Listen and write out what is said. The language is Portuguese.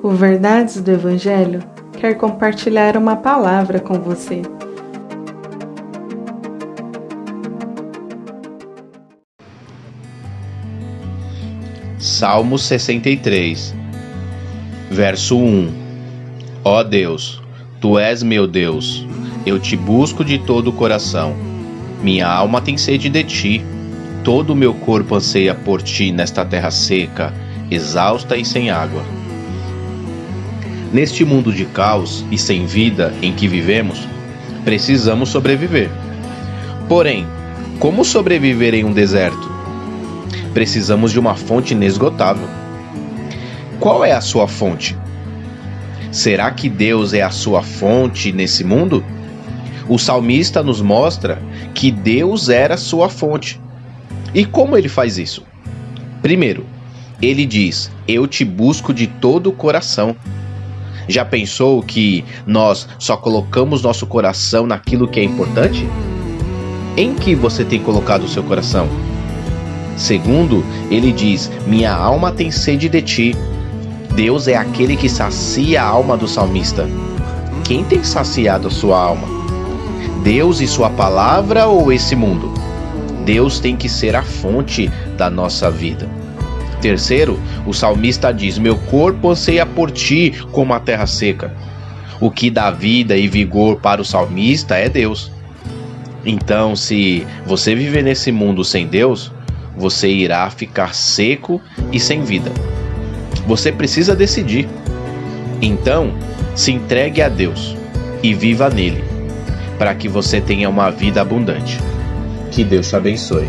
O Verdades do Evangelho quer compartilhar uma palavra com você. Salmo 63, verso 1 Ó Deus, tu és meu Deus, eu te busco de todo o coração. Minha alma tem sede de ti, todo o meu corpo anseia por ti nesta terra seca, exausta e sem água. Neste mundo de caos e sem vida em que vivemos, precisamos sobreviver. Porém, como sobreviver em um deserto? Precisamos de uma fonte inesgotável. Qual é a sua fonte? Será que Deus é a sua fonte nesse mundo? O salmista nos mostra que Deus era sua fonte. E como ele faz isso? Primeiro, ele diz: Eu te busco de todo o coração. Já pensou que nós só colocamos nosso coração naquilo que é importante? Em que você tem colocado o seu coração? Segundo, ele diz: Minha alma tem sede de ti. Deus é aquele que sacia a alma do salmista. Quem tem saciado a sua alma? Deus e sua palavra ou esse mundo? Deus tem que ser a fonte da nossa vida. Terceiro, o salmista diz: Meu corpo anseia por ti como a terra seca. O que dá vida e vigor para o salmista é Deus. Então, se você viver nesse mundo sem Deus, você irá ficar seco e sem vida. Você precisa decidir. Então, se entregue a Deus e viva nele, para que você tenha uma vida abundante. Que Deus te abençoe.